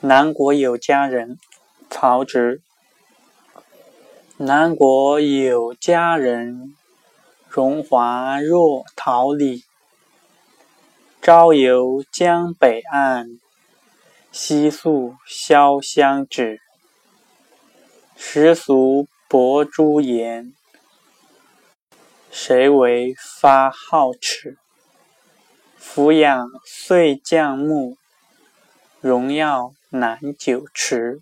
南国有佳人，曹植。南国有佳人，荣华若桃李。朝游江北岸，夕宿潇湘止。时俗泊朱颜，谁为发皓齿？俯仰岁将暮，荣耀难久持。